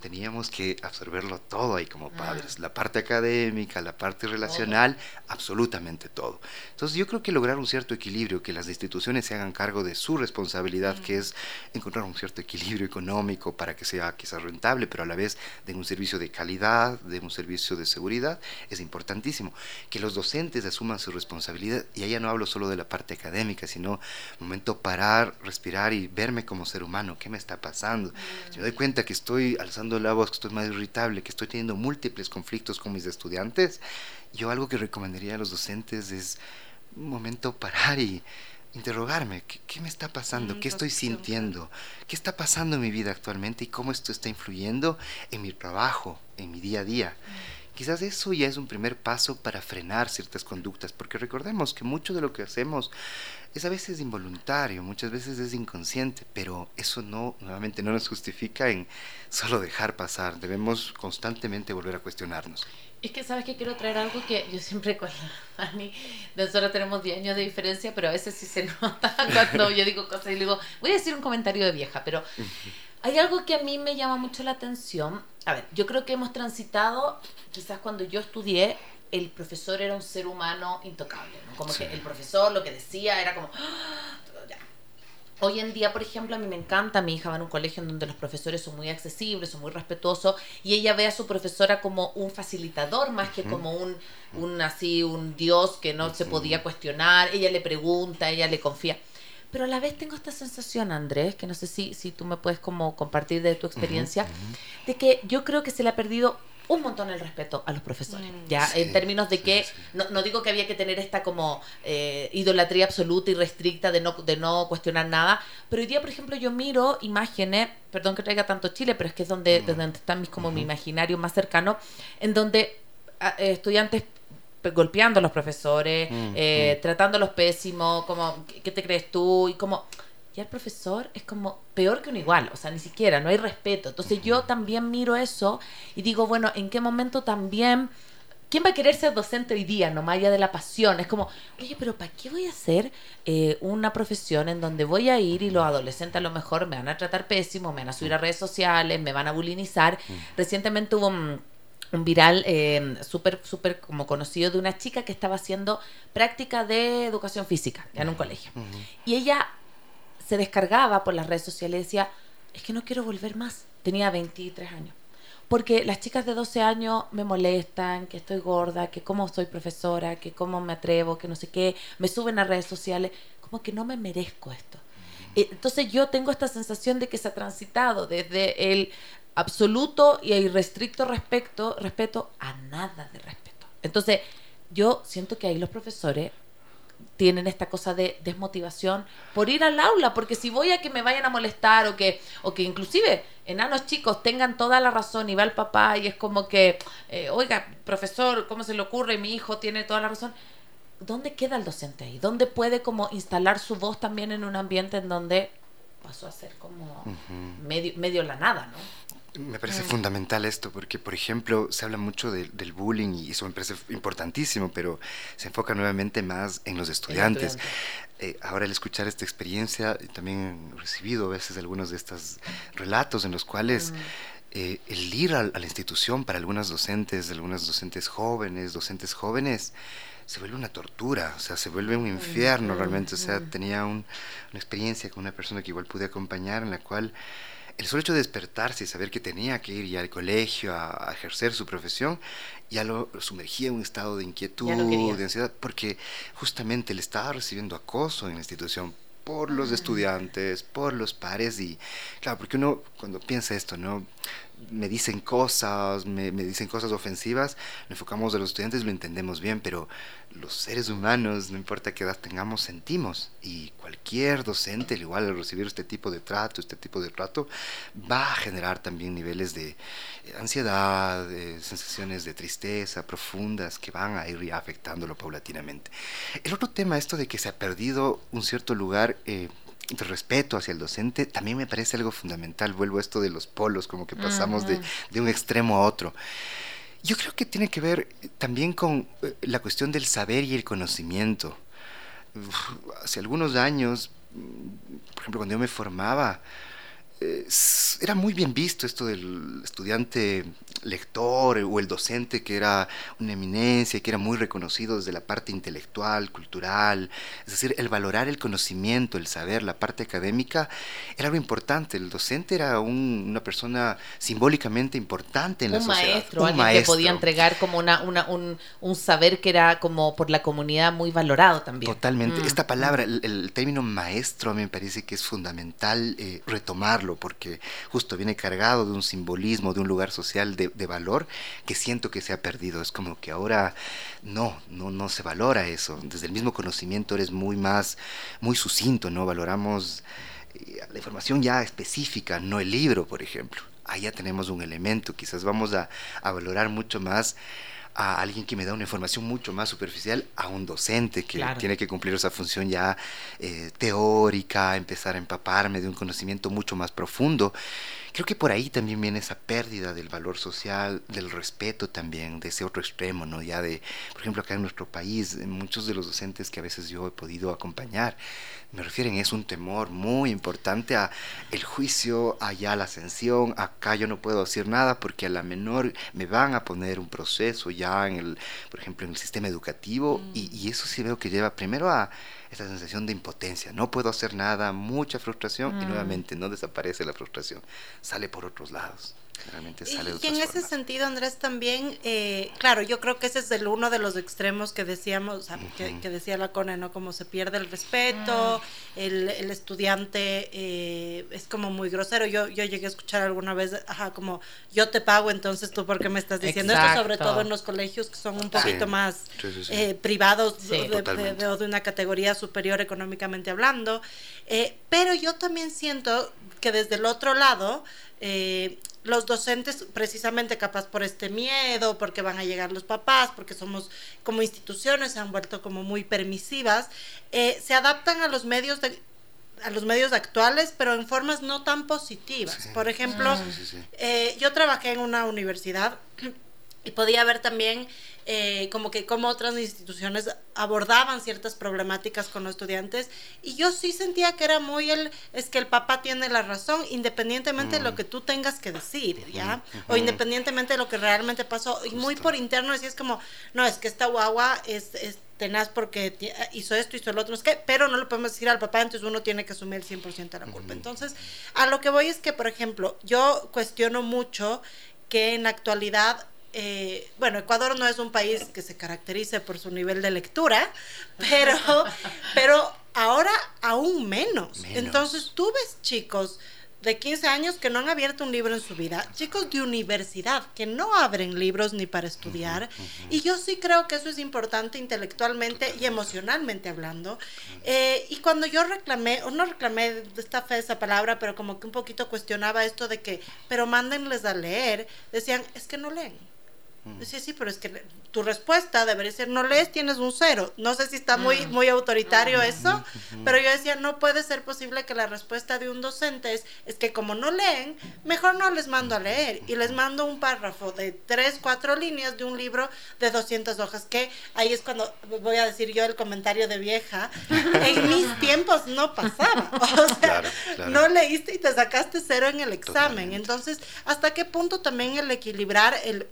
teníamos que absorberlo todo ahí como padres, la parte académica, la parte relacional, absolutamente todo. Entonces yo creo que lograr un cierto equilibrio, que las instituciones se hagan cargo de su responsabilidad, que es encontrar un cierto equilibrio económico para que sea quizás rentable, pero a la vez de un servicio de calidad, de un servicio de seguridad, es importantísimo. Que los docentes asuman su responsabilidad, y allá no hablo solo de la parte académica, sino momento parar, respirar y verme como ser humano, qué me está pasando. Si me doy cuenta que estoy alzando la voz, que estoy más irritable, que estoy teniendo múltiples conflictos con mis estudiantes, yo algo que recomendaría a los docentes es un momento parar y interrogarme, ¿qué, me está pasando? Mm, ¿Qué estoy sintiendo? ¿Qué está pasando en mi vida actualmente y cómo esto está influyendo en mi trabajo, en mi día a día? Mm. Quizás eso ya es un primer paso para frenar ciertas conductas, porque recordemos que mucho de lo que hacemos es a veces involuntario, muchas veces es inconsciente, pero eso no, nuevamente, no nos justifica en solo dejar pasar. Debemos constantemente volver a cuestionarnos. Es que sabes que quiero traer algo que yo siempre con la Dani, nosotros tenemos 10 años de diferencia, pero a veces sí se nota cuando yo digo cosas y digo, voy a decir un comentario de vieja, pero hay algo que a mí me llama mucho la atención. A ver, yo creo que hemos transitado, quizás cuando yo estudié, el profesor era un ser humano intocable, ¿no? Como que el profesor lo que decía era como, Hoy en día, por ejemplo, a mí me encanta, mi hija va en un colegio en donde los profesores son muy accesibles, son muy respetuosos, y ella ve a su profesora como un facilitador más que como un, un así, un dios que no se podía cuestionar, ella le pregunta, ella le confía. Pero a la vez tengo esta sensación, Andrés, que no sé si, si tú me puedes como compartir de tu experiencia, de que yo creo que se le ha perdido un montón el respeto a los profesores. Mm. ya, en términos de que, no, no, digo que había que tener esta como eh, idolatría absoluta y restricta de no, de no cuestionar nada, pero hoy día, por ejemplo, yo miro imágenes, perdón que traiga tanto Chile, pero es que es donde, mm. donde están mis, como mi imaginario más cercano, en donde ah, eh, estudiantes golpeando a los profesores, mm, eh, tratándolos pésimo, como, ¿qué te crees tú? Y como ya el profesor es como peor que un igual, o sea, ni siquiera, no hay respeto. Entonces yo también miro eso y digo, bueno, ¿en qué momento también... ¿Quién va a querer ser docente hoy día, no más allá de la pasión? Es como, oye, pero ¿para qué voy a hacer eh, una profesión en donde voy a ir y los adolescentes a lo mejor me van a tratar pésimo, me van a subir a redes sociales, me van a bulinizar? Recientemente hubo un, viral eh, súper, súper como conocido de una chica que estaba haciendo práctica de educación física en un colegio. Y ella se descargaba por las redes sociales y decía, es que no quiero volver más. Tenía 23 años. Porque las chicas de 12 años me molestan, que estoy gorda, que cómo soy profesora, que cómo me atrevo, que no sé qué, me suben a redes sociales, como que no me merezco esto. Entonces yo tengo esta sensación de que se ha transitado desde el absoluto y irrestricto respeto, respeto a nada de respeto. Entonces yo siento que ahí los profesores tienen esta cosa de desmotivación por ir al aula, porque si voy a que me vayan a molestar o que, o que inclusive enanos chicos tengan toda la razón y va el papá y es como que, eh, oiga, profesor, ¿cómo se le ocurre? Mi hijo tiene toda la razón. ¿Dónde queda el docente ahí? ¿Dónde puede como instalar su voz también en un ambiente en donde pasó a ser como medio, medio la nada, ¿no? Me parece mm. fundamental esto, porque, por ejemplo, se habla mucho del bullying y eso me parece importantísimo, pero se enfoca nuevamente más en los estudiantes. Eh, ahora, al escuchar esta experiencia, también he recibido a veces algunos de estos relatos en los cuales mm. eh, el ir a, la institución para algunas docentes, algunas docentes jóvenes, docentes jóvenes, se vuelve una tortura, o sea, se vuelve un infierno realmente. O sea, tenía una experiencia con una persona que igual pude acompañar en la cual el solo hecho de despertarse y saber que tenía que ir ya al colegio a, ejercer su profesión, ya lo sumergía en un estado de inquietud, de ansiedad, porque justamente le estaba recibiendo acoso en la institución por los ah. estudiantes, por los pares y claro, porque uno cuando piensa esto, ¿no? Me dicen cosas, me, dicen cosas ofensivas, nos enfocamos a los estudiantes, lo entendemos bien, pero los seres humanos, no importa qué edad tengamos, sentimos. Y cualquier docente, al igual al recibir este tipo de trato, este tipo de trato, va a generar también niveles de ansiedad, de sensaciones de tristeza profundas que van a ir afectándolo paulatinamente. El otro tema, esto de que se ha perdido un cierto lugar... Eh, de respeto hacia el docente, también me parece algo fundamental. Vuelvo a esto de los polos, como que pasamos de, de, un extremo a otro. Yo creo que tiene que ver también con eh, la cuestión del saber y el conocimiento. hace algunos años, por ejemplo, cuando yo me formaba, era muy bien visto esto del estudiante lector o el docente que era una eminencia, que era muy reconocido desde la parte intelectual, cultural, es decir, el valorar el conocimiento, el saber, la parte académica, era algo importante. El docente era una persona simbólicamente importante en la sociedad. Maestro, un alguien maestro, que podía entregar como una, un, saber que era como por la comunidad muy valorado también. Totalmente. Mm. Esta palabra, el, término maestro, a mí me parece que es fundamental eh, retomarlo valorarlo, porque justo viene cargado de un simbolismo, de un lugar social de, valor que siento que se ha perdido. Es como que ahora no, no, no se valora eso. Desde el mismo conocimiento eres muy más, muy sucinto, ¿no? Valoramos eh, la información ya específica, no el libro, por ejemplo. Ya tenemos un elemento, quizás vamos a valorar mucho más a alguien que me da una información mucho más superficial a un docente que tiene que cumplir esa función ya eh, teórica, empezar a empaparme de un conocimiento mucho más profundo. Creo que por ahí también viene esa pérdida del valor social, del respeto también, de ese otro extremo, ¿no? Ya de, por ejemplo, acá en nuestro país, muchos de los docentes que a veces yo he podido acompañar, me refieren, es un temor muy importante a el juicio, allá la ascensión, acá yo no puedo decir nada porque a la menor me van a poner un proceso ya en el, por ejemplo, en el sistema educativo y, y eso sí veo que lleva primero a esa sensación de impotencia, no puedo hacer nada, mucha frustración y mm. nuevamente no desaparece la frustración, sale por otros lados y, en ese sentido, Andrés, también, eh, claro, yo creo que ese es el uno de los extremos que decíamos, que, decía la CONE, ¿no? Como se pierde el respeto, mm. el, estudiante eh, es como muy grosero. Yo, yo llegué a escuchar alguna vez, ajá, como yo te pago, entonces tú, ¿por qué me estás diciendo esto? Sobre todo en los colegios que son un poquito más eh, privados de, de, una categoría superior económicamente hablando. pero yo también siento que desde el otro lado, eh, los docentes precisamente capaz por este miedo, porque van a llegar los papás, porque somos como instituciones se han vuelto como muy permisivas, eh, se adaptan a los medios de a los medios actuales, pero en formas no tan positivas. Por ejemplo, eh, yo trabajé en una universidad y podía ver también eh, como que como otras instituciones abordaban ciertas problemáticas con los estudiantes. Y yo sí sentía que era muy el es que el papá tiene la razón independientemente de lo mm. que tú tengas que decir ya o independientemente de lo que realmente pasó. Y muy por interno decías como no es que esta guagua es, es tenaz porque hizo esto, hizo lo otro, es que, pero no lo podemos decir al papá, entonces uno tiene que asumir el 100% de la culpa. Entonces, a lo que voy es que, por ejemplo, yo cuestiono mucho que en la actualidad eh, bueno, Ecuador no es un país que se caracterice por su nivel de lectura, pero, pero ahora aún menos. Entonces tú ves chicos de 15 años que no han abierto un libro en su vida, chicos de universidad que no abren libros ni para estudiar, y yo sí creo que eso es importante intelectualmente y emocionalmente hablando. Eh, y cuando yo reclamé, o no reclamé de esta fe esa palabra, pero como que un poquito cuestionaba esto de que, pero mándenles a leer, decían, es que no leen Sí, sí, pero es que tu respuesta debería ser, no lees, tienes un cero. No sé si está muy, muy autoritario eso, pero yo decía, no puede ser posible que la respuesta de un docente es, es que como no leen, mejor no les mando a leer. Y les mando un párrafo de tres, cuatro líneas de un libro de 200 hojas, que ahí es cuando voy a decir yo el comentario de vieja, en mis tiempos no pasaba. O sea, no leíste y te sacaste cero en el examen. Entonces, ¿hasta qué punto también el equilibrar el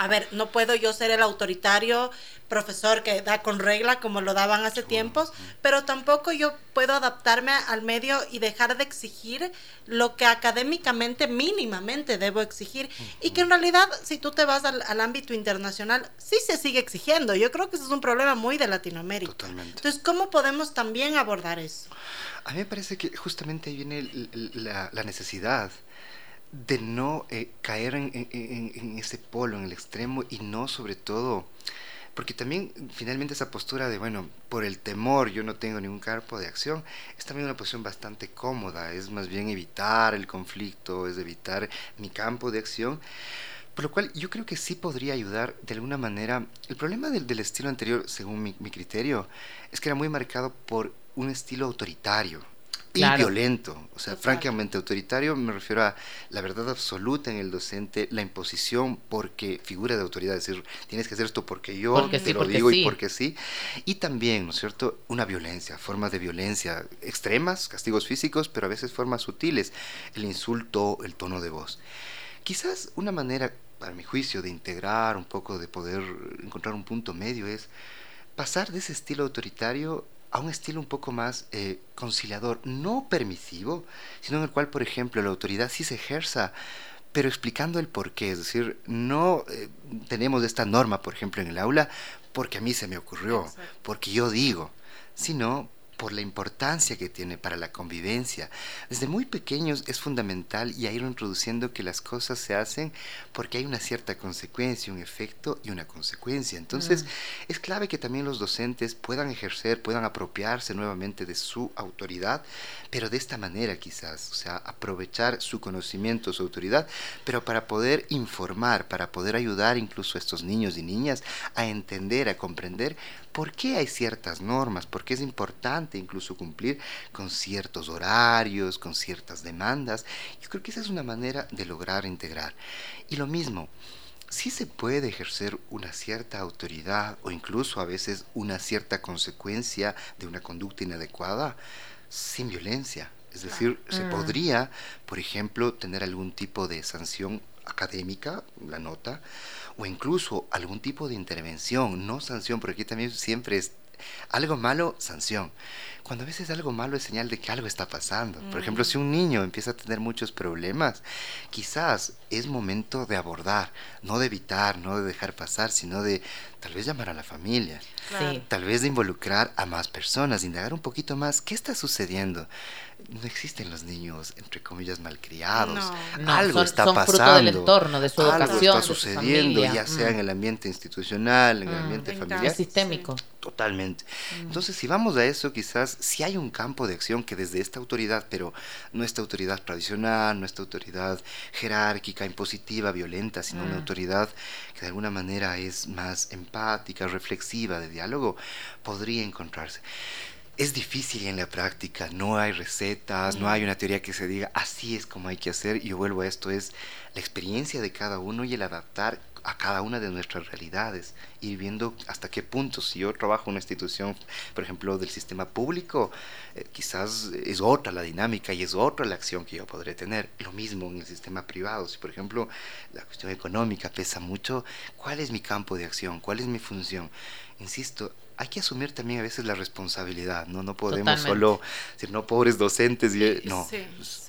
a ver, no puedo yo ser el autoritario profesor que da con regla como lo daban hace tiempos, pero tampoco yo puedo adaptarme al medio y dejar de exigir lo que académicamente mínimamente debo exigir y que en realidad si tú te vas al, ámbito internacional sí se sigue exigiendo. Yo creo que ese es un problema muy de Latinoamérica. Totalmente. Entonces, ¿cómo podemos también abordar eso? A mí me parece que justamente ahí viene la necesidad de no eh, caer en, ese polo, en el extremo, y no sobre todo, porque también finalmente esa postura de, bueno, por el temor yo no tengo ningún campo de acción, es también una posición bastante cómoda, es más bien evitar el conflicto, es evitar mi campo de acción. Por lo cual yo creo que sí podría ayudar de alguna manera. El problema del, del estilo anterior, según mi, mi criterio, es que era muy marcado por un estilo autoritario y violento. O sea, francamente autoritario me refiero a la verdad absoluta en el docente, la imposición porque figura de autoridad, es decir, tienes que hacer esto porque yo te lo digo y porque sí. Y también, ¿no es cierto?, una violencia, formas de violencia extremas, castigos físicos, pero a veces formas sutiles, el insulto, el tono de voz. Quizás una manera, para mi juicio, de integrar un poco, de poder encontrar un punto medio es pasar de ese estilo autoritario a un estilo un poco más eh, conciliador, no permisivo, sino en el cual, por ejemplo, la autoridad sí se ejerza, pero explicando el por qué. Es decir, no eh, tenemos esta norma, por ejemplo, en el aula, porque a mí se me ocurrió, porque yo digo, sino por la importancia que tiene para la convivencia. Desde muy pequeños es fundamental y a ir introduciendo que las cosas se hacen porque hay una cierta consecuencia, un efecto y una consecuencia. Entonces, mm. es clave que también los docentes puedan ejercer, puedan apropiarse nuevamente de su autoridad, pero de esta manera quizás, o sea, aprovechar su conocimiento, su autoridad, pero para poder informar, para poder ayudar incluso a estos niños y niñas a entender, a comprender por qué hay ciertas normas, por qué es importante incluso cumplir con ciertos horarios, con ciertas demandas. Yo creo que esa es una manera de lograr integrar. Y lo mismo, sí se puede ejercer una cierta autoridad o incluso a veces una cierta consecuencia de una conducta inadecuada sin violencia. Es decir, se mm. podría, por ejemplo, tener algún tipo de sanción académica, la nota, o incluso algún tipo de intervención, no sanción, porque aquí también siempre es algo malo, sanción. Cuando a veces algo malo es señal de que algo está pasando. Por ejemplo, si un niño empieza a tener muchos problemas, quizás es momento de abordar, no de evitar, no de dejar pasar, sino de tal vez llamar a la familia, tal vez de involucrar a más personas, indagar un poquito más qué está sucediendo no existen los niños, entre comillas, malcriados. algo está pasando. Fruto del entorno, de su educación. Algo está sucediendo, ya sea en mm. el ambiente institucional, en el mm. ambiente familiar. sistémico. Totalmente. Mm. Entonces, si vamos a eso, quizás si hay un campo de acción que desde esta autoridad, pero no esta autoridad tradicional, no esta autoridad jerárquica, impositiva, violenta, sino una autoridad que de alguna manera es más empática, reflexiva, de diálogo, podría encontrarse es difícil en la práctica, no hay recetas, no hay una teoría que se diga así es como hay que hacer. Y yo vuelvo a esto, es la experiencia de cada uno y el adaptar a cada una de nuestras realidades, ir viendo hasta qué punto, si yo trabajo en una institución, por ejemplo, del sistema público, eh, quizás es otra la dinámica y es otra la acción que yo podré tener. Lo mismo en el sistema privado, si por ejemplo la cuestión económica pesa mucho, ¿cuál es mi campo de acción? ¿Cuál es mi función? Insisto, hay que asumir también a veces la responsabilidad, ¿no? No podemos solo decir, no, pobres docentes, y, no,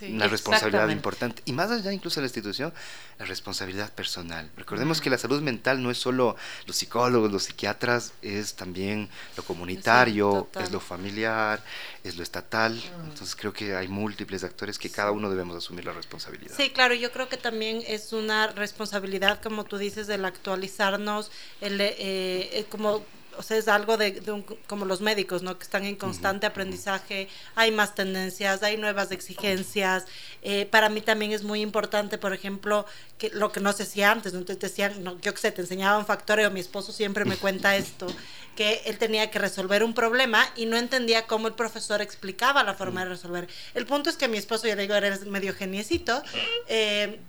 una responsabilidad importante. Y más allá incluso de la institución, la responsabilidad personal. Recordemos que la salud mental no es solo los psicólogos, los psiquiatras, es también lo comunitario, es lo familiar, es lo estatal. Mm. Entonces creo que hay múltiples actores que cada uno debemos asumir la responsabilidad. Sí, claro, yo creo que también es una responsabilidad, como tú dices, del actualizarnos, el, eh, eh como o sea, es algo de, como los médicos, ¿no? Que están en constante aprendizaje, hay más tendencias, hay nuevas exigencias. Eh, para mí también es muy importante, por ejemplo, que lo que no se hacía antes, ¿no? Te decían, no, yo qué sé, te enseñaban factoreo, mi esposo siempre me cuenta esto, que él tenía que resolver un problema y no entendía cómo el profesor explicaba la forma de resolver. El punto es que mi esposo, ya le digo, era medio geniecito, eh,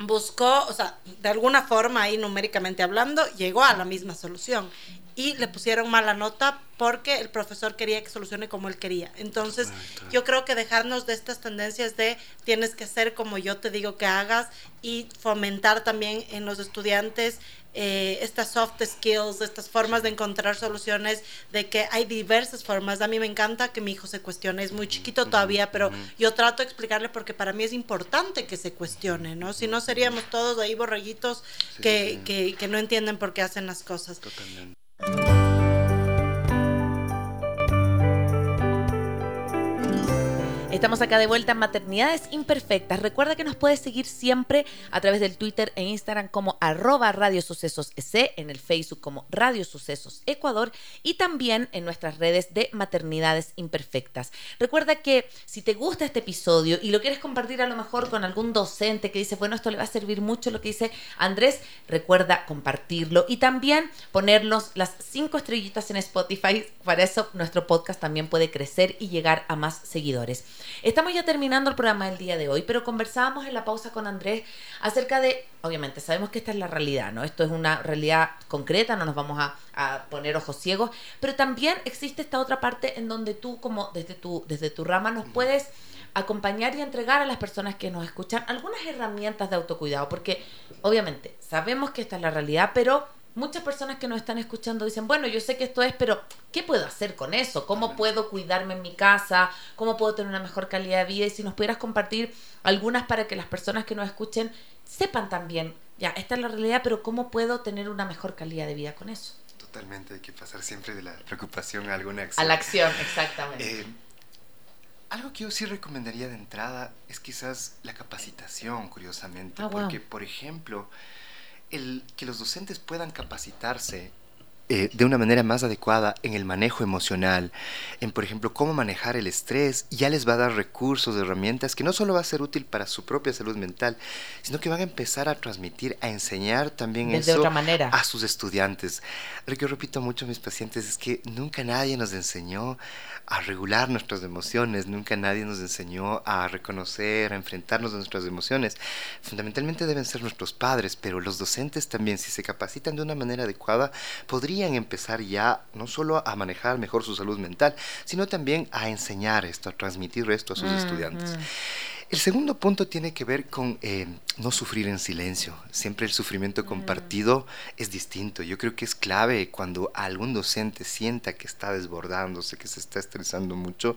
buscó, o sea, de alguna forma ahí numéricamente hablando, llegó a la misma solución y le pusieron mala nota porque el profesor quería que solucione como él quería. Entonces, yo creo que dejarnos de estas tendencias de tienes que hacer como yo te digo que hagas y fomentar también en los estudiantes eh, estas soft skills, estas formas de encontrar soluciones, de que hay diversas formas. A mí me encanta que mi hijo se cuestione, es muy chiquito todavía, pero yo trato de explicarle porque para mí es importante que se cuestione, ¿no? Si no seríamos todos ahí borreguitos que, que, que no entienden por qué hacen las cosas. Totalmente. Estamos acá de vuelta en Maternidades Imperfectas. Recuerda que nos puedes seguir siempre a través del Twitter e Instagram como arroba Radio Sucesos EC, en el Facebook como Radio Sucesos Ecuador y también en nuestras redes de Maternidades Imperfectas. Recuerda que si te gusta este episodio y lo quieres compartir a lo mejor con algún docente que dice, bueno, esto le va a servir mucho lo que dice Andrés, recuerda compartirlo y también ponernos las cinco estrellitas en Spotify. Para eso nuestro podcast también puede crecer y llegar a más seguidores. Estamos ya terminando el programa del día de hoy, pero conversábamos en la pausa con Andrés acerca de, obviamente, sabemos que esta es la realidad, ¿no? Esto es una realidad concreta, no nos vamos a, poner ojos ciegos, pero también existe esta otra parte en donde tú, como desde tu, desde tu rama, nos puedes acompañar y entregar a las personas que nos escuchan algunas herramientas de autocuidado, porque obviamente sabemos que esta es la realidad, pero muchas personas que nos están escuchando dicen, bueno, yo sé que esto es, pero ¿qué puedo hacer con eso? ¿Cómo puedo cuidarme en mi casa? ¿Cómo puedo tener una mejor calidad de vida? Y si nos pudieras compartir algunas para que las personas que nos escuchen sepan también, ya, esta es la realidad, pero ¿cómo puedo tener una mejor calidad de vida con eso? Totalmente, hay que pasar siempre de la preocupación a alguna acción. A la acción, exactamente. Eh, algo que yo sí recomendaría de entrada es quizás la capacitación, curiosamente, Ah, porque, por ejemplo, el que los docentes puedan capacitarse eh, de una manera más adecuada en el manejo emocional, en, por ejemplo, cómo manejar el estrés, ya les va a dar recursos, herramientas que no solo va a ser útil para su propia salud mental, sino que van a empezar a transmitir, a enseñar también Desde eso otra manera. a sus estudiantes. Lo que yo repito mucho a mis pacientes es que nunca nadie nos enseñó a regular nuestras emociones, nunca nadie nos enseñó a reconocer, a enfrentarnos a nuestras emociones. Fundamentalmente deben ser nuestros padres, pero los docentes también, si se capacitan de una manera adecuada, podrían empezar ya no solo a manejar mejor su salud mental, sino también a enseñar esto, a transmitir esto a sus estudiantes. El segundo punto tiene que ver con eh, no sufrir en silencio. Siempre el sufrimiento compartido es distinto. Yo creo que es clave cuando algún docente sienta que está desbordándose, que se está estresando mucho,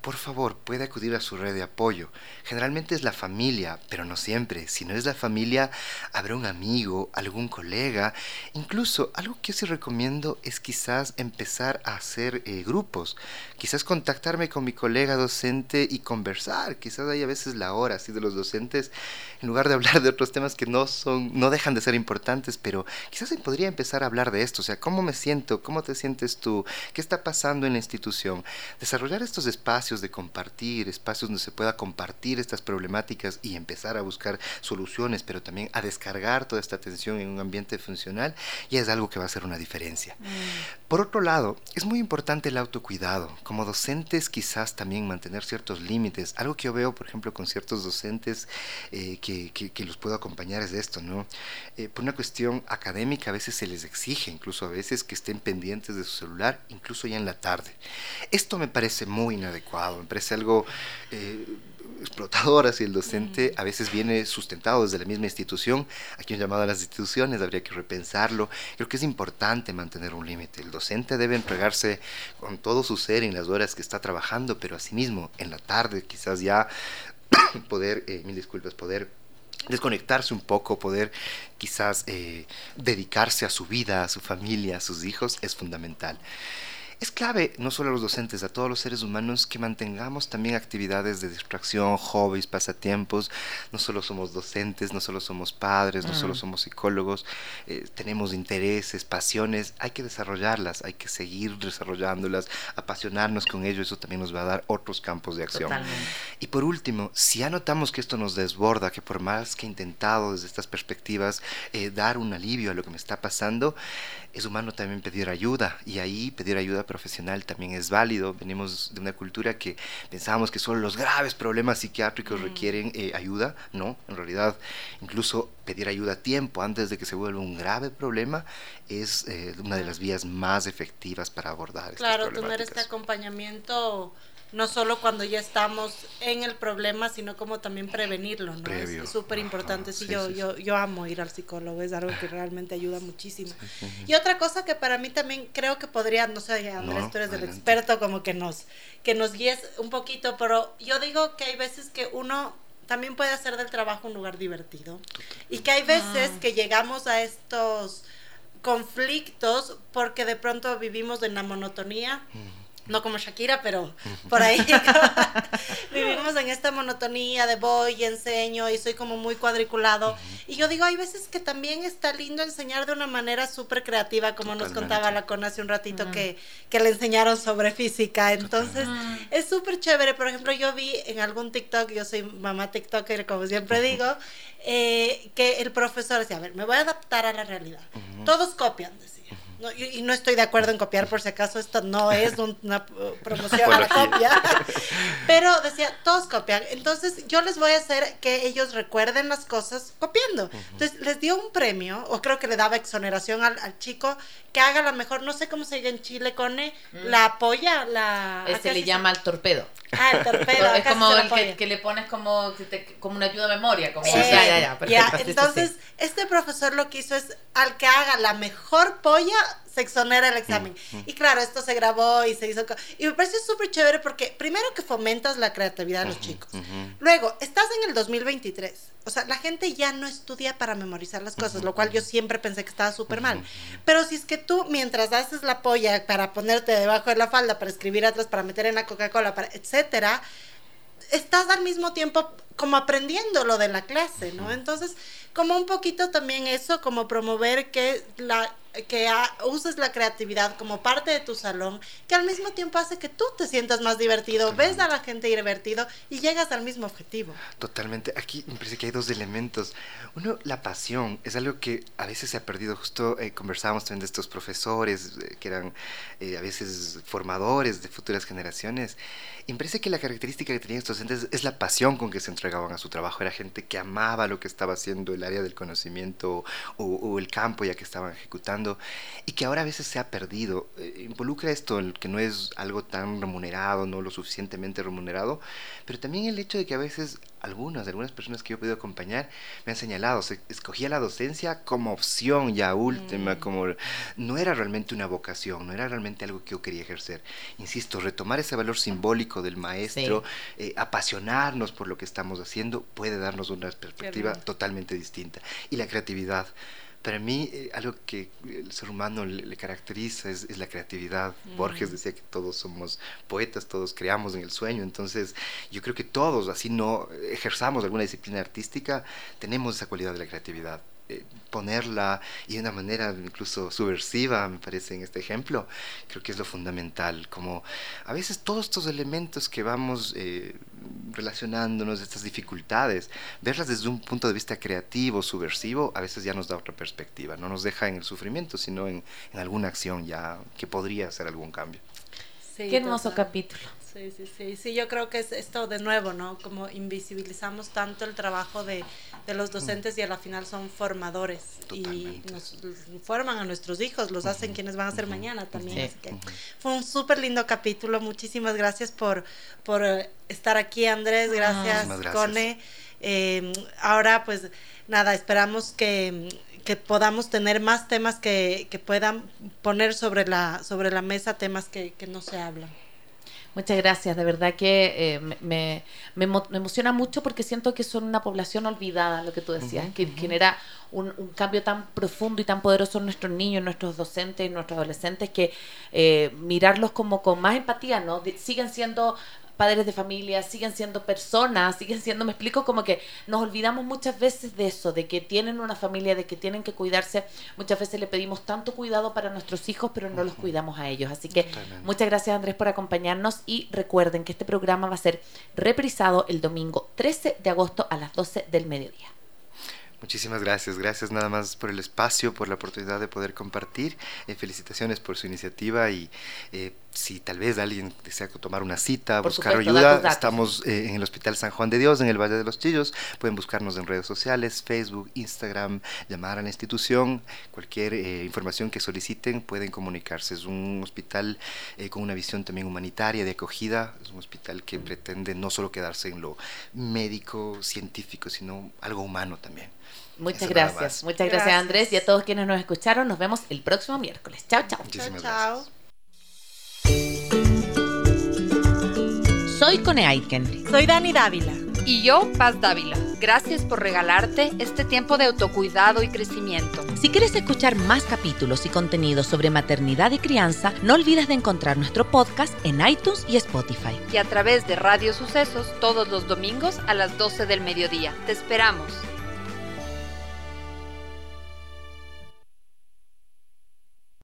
por favor, puede acudir a su red de apoyo. Generalmente es la familia, pero no siempre. Si no es la familia, habrá un amigo, algún colega. Incluso algo que yo sí recomiendo es quizás empezar a hacer eh, grupos. Quizás contactarme con mi colega docente y conversar. Quizás hay a veces la hora así de los docentes, en lugar de hablar de otros temas que no son, no dejan de ser importantes, pero quizás se podría empezar a hablar de esto. O sea, ¿cómo me siento? ¿Cómo te sientes tú? ¿Qué está pasando en la institución? Desarrollar estos espacios de compartir, espacios donde se pueda compartir estas problemáticas y empezar a buscar soluciones, pero también a descargar toda esta tensión en un ambiente funcional, ya es algo que va a hacer una diferencia. Por otro lado, es muy importante el autocuidado. Como docentes quizás también mantener ciertos límites. Algo que yo veo, por ejemplo, con ciertos docentes eh, que, que- que los puedo acompañar es esto, ¿no? Eh, por una cuestión académica a veces se les exige, incluso a veces que estén pendientes de su celular, incluso ya en la tarde. Esto me parece muy inadecuado, me parece algo eh, explotador hacia el docente, a veces viene sustentado desde la misma institución, aquí un llamado a las instituciones, habría que repensarlo. Creo que es importante mantener un límite. El docente debe entregarse con todo su ser en las horas que está trabajando, pero asimismo en la tarde quizás ya poder, eh, mil disculpas, poder desconectarse un poco, poder quizás eh, dedicarse a su vida, a su familia, a sus hijos, es fundamental. Es clave, no solo a los docentes, a todos los seres humanos, que mantengamos también actividades de distracción, hobbies, pasatiempos. No solo somos docentes, no solo somos padres, no solo somos psicólogos, eh, tenemos intereses, pasiones, hay que desarrollarlas, hay que seguir desarrollándolas, apasionarnos con ello, eso también nos va a dar otros campos de acción. Totalmente. Y por último, si ya notamos que esto nos desborda, que por más que he intentado desde estas perspectivas eh, dar un alivio a lo que me está pasando, es humano también pedir ayuda. Y ahí pedir ayuda profesional también es válido. Venimos de una cultura que pensábamos que solo los graves problemas psiquiátricos requieren eh, ayuda. No, en realidad, incluso pedir ayuda a tiempo antes de que se vuelva un grave problema es eh, una de las vías más efectivas para abordar estas Claro, tener este acompañamiento no solo cuando ya estamos en el problema, sino como también prevenirlo, ¿no? Previo. Es súper importante. Sí, sí, yo, sí, sí. yo, yo amo ir al psicólogo, es algo que realmente ayuda muchísimo. Y otra cosa que para mí también creo que podría, no sé, Andrés, No, tú eres el adelante. experto, como que nos, que nos guíes un poquito, pero yo digo que hay veces que uno también puede hacer del trabajo un lugar divertido. Y que hay veces que llegamos a estos conflictos porque de pronto vivimos en la monotonía. No como Shakira, pero por ahí vivimos en esta monotonía de voy y enseño y soy como muy cuadriculado. Y yo digo, hay veces que también está lindo enseñar de una manera súper creativa, como nos contaba la Con hace un ratito que, que le enseñaron sobre física. Entonces, es súper chévere. Por ejemplo, yo vi en algún TikTok, yo soy mamá TikToker, como siempre digo, eh, que el profesor decía, a ver, me voy a adaptar a la realidad. Todos copian, decía. No, y, y no estoy de acuerdo en copiar, por si acaso esto no es un- una promoción a la copia. Pero decía, todos copian. Entonces yo les voy a hacer que ellos recuerden las cosas copiando. Entonces les dio un premio, o creo que le daba exoneración al, al chico, que haga la mejor, no sé cómo se diga en Chile, Cone, la apoya, la... Acá le sí llama al torpedo. se- Ah, el torpedo. es sí como se el que, le pones como, que te- como una ayuda a memoria. Como, Eh, ya, ya, ya, perfecto, sí, sí, sí. entonces, este profesor lo que hizo es, al que haga la mejor polla, se exonera el examen. Y claro, esto se grabó y se hizo... Y me pareció súper chévere porque, primero que fomentas la creatividad de los chicos. Luego, estás en el 2023. O sea, la gente ya no estudia para memorizar las cosas, lo cual yo siempre pensé que estaba súper mal. Pero si es que tú, mientras haces la polla para ponerte debajo de la falda, para escribir atrás, para meter en la Coca-Cola, para etcétera, estás al mismo tiempo como aprendiendo lo de la clase, ¿no? Entonces, como un poquito también eso, como promover que la que uses la creatividad como parte de tu salón, que al mismo tiempo hace que tú te sientas más divertido, ves a la gente divertido y llegas al mismo objetivo. Totalmente. Aquí me parece que hay dos elementos. Uno, la pasión, es algo que a veces se ha perdido. Justo eh, conversábamos también de estos profesores eh, que eran eh, a veces formadores de futuras generaciones. Y me parece que la característica que tenían estos docentes es la pasión con que se entregaban a su trabajo. Era gente que amaba lo que estaba haciendo el área del conocimiento o, el campo ya que estaban ejecutando y que ahora a veces se ha perdido. Eh, involucra esto, el que no es algo tan remunerado, no lo suficientemente remunerado, pero también el hecho de que a veces algunas, algunas personas que yo he podido acompañar me han señalado, se escogía la docencia como opción ya última, mm. como no era realmente una vocación, no era realmente algo que yo quería ejercer. Insisto, retomar ese valor simbólico del maestro, eh, apasionarnos por lo que estamos haciendo, puede darnos una perspectiva totalmente distinta. Y la creatividad. Para mí, eh, algo que el ser humano le, caracteriza es, la creatividad. Borges decía que todos somos poetas, todos creamos en el sueño. Entonces, yo creo que todos, así no ejerzamos alguna disciplina artística, tenemos esa cualidad de la creatividad. Eh, ponerla y de una manera incluso subversiva, me parece, en este ejemplo, creo que es lo fundamental. Como a veces todos estos elementos que vamos eh, relacionándonos, estas dificultades, verlas desde un punto de vista creativo, subversivo, a veces ya nos da otra perspectiva, no nos deja en el sufrimiento, sino en, alguna acción ya que podría hacer algún cambio. Qué hermoso capítulo. Sí, sí, sí, sí, yo creo que es esto de nuevo, ¿no? Como invisibilizamos tanto el trabajo de, de los docentes y a la final son formadores. Y nos forman a nuestros hijos, los hacen quienes van a ser mañana también. Así que fue un súper lindo capítulo, muchísimas gracias por, por eh, estar aquí Andrés, gracias, Cone. Em, ahora pues nada, esperamos que que podamos tener más temas que, que, puedan poner sobre la, sobre la mesa temas que, que no se hablan. Muchas gracias, de verdad que eh, me, me, emociona mucho porque siento que son una población olvidada, lo que tú decías, que genera un, un, cambio tan profundo y tan poderoso en nuestros niños, en nuestros docentes, en nuestros adolescentes, que eh, mirarlos como con más empatía, ¿no? siguen siendo padres de familia, siguen siendo personas, siguen siendo, me explico, como que nos olvidamos muchas veces de eso, de que tienen una familia, de que tienen que cuidarse. Muchas veces le pedimos tanto cuidado para nuestros hijos, pero no los cuidamos a ellos. Así que muchas gracias Andrés por acompañarnos y recuerden que este programa va a ser reprisado el domingo 13 de agosto a las 12 del mediodía. Muchísimas gracias, gracias nada más por el espacio, por la oportunidad de poder compartir. Eh, felicitaciones por su iniciativa y eh, si tal vez alguien desea tomar una cita, buscar ayuda, estamos eh, en el Hospital San Juan de Dios, en el Valle de los Chillos. Pueden buscarnos en redes sociales, Facebook, Instagram, llamar a la institución. Cualquier información que soliciten pueden comunicarse. Es un hospital con una visión también humanitaria, de acogida. Es un hospital que pretende no solo quedarse en lo médico, científico, sino algo humano también. Muchas gracias. Muchas gracias, Andrés, y a todos quienes nos escucharon. Nos vemos el próximo miércoles. Chao, chao. Chao, chao. Soy Cone Aiken. Soy Dani Dávila. Y yo, Paz Dávila. Gracias por regalarte este tiempo de autocuidado y crecimiento. Si quieres escuchar más capítulos y contenidos sobre maternidad y crianza, no olvides de encontrar nuestro podcast en iTunes y Spotify. Y a través de Radio Sucesos todos los domingos a las 12 del mediodía. Te esperamos.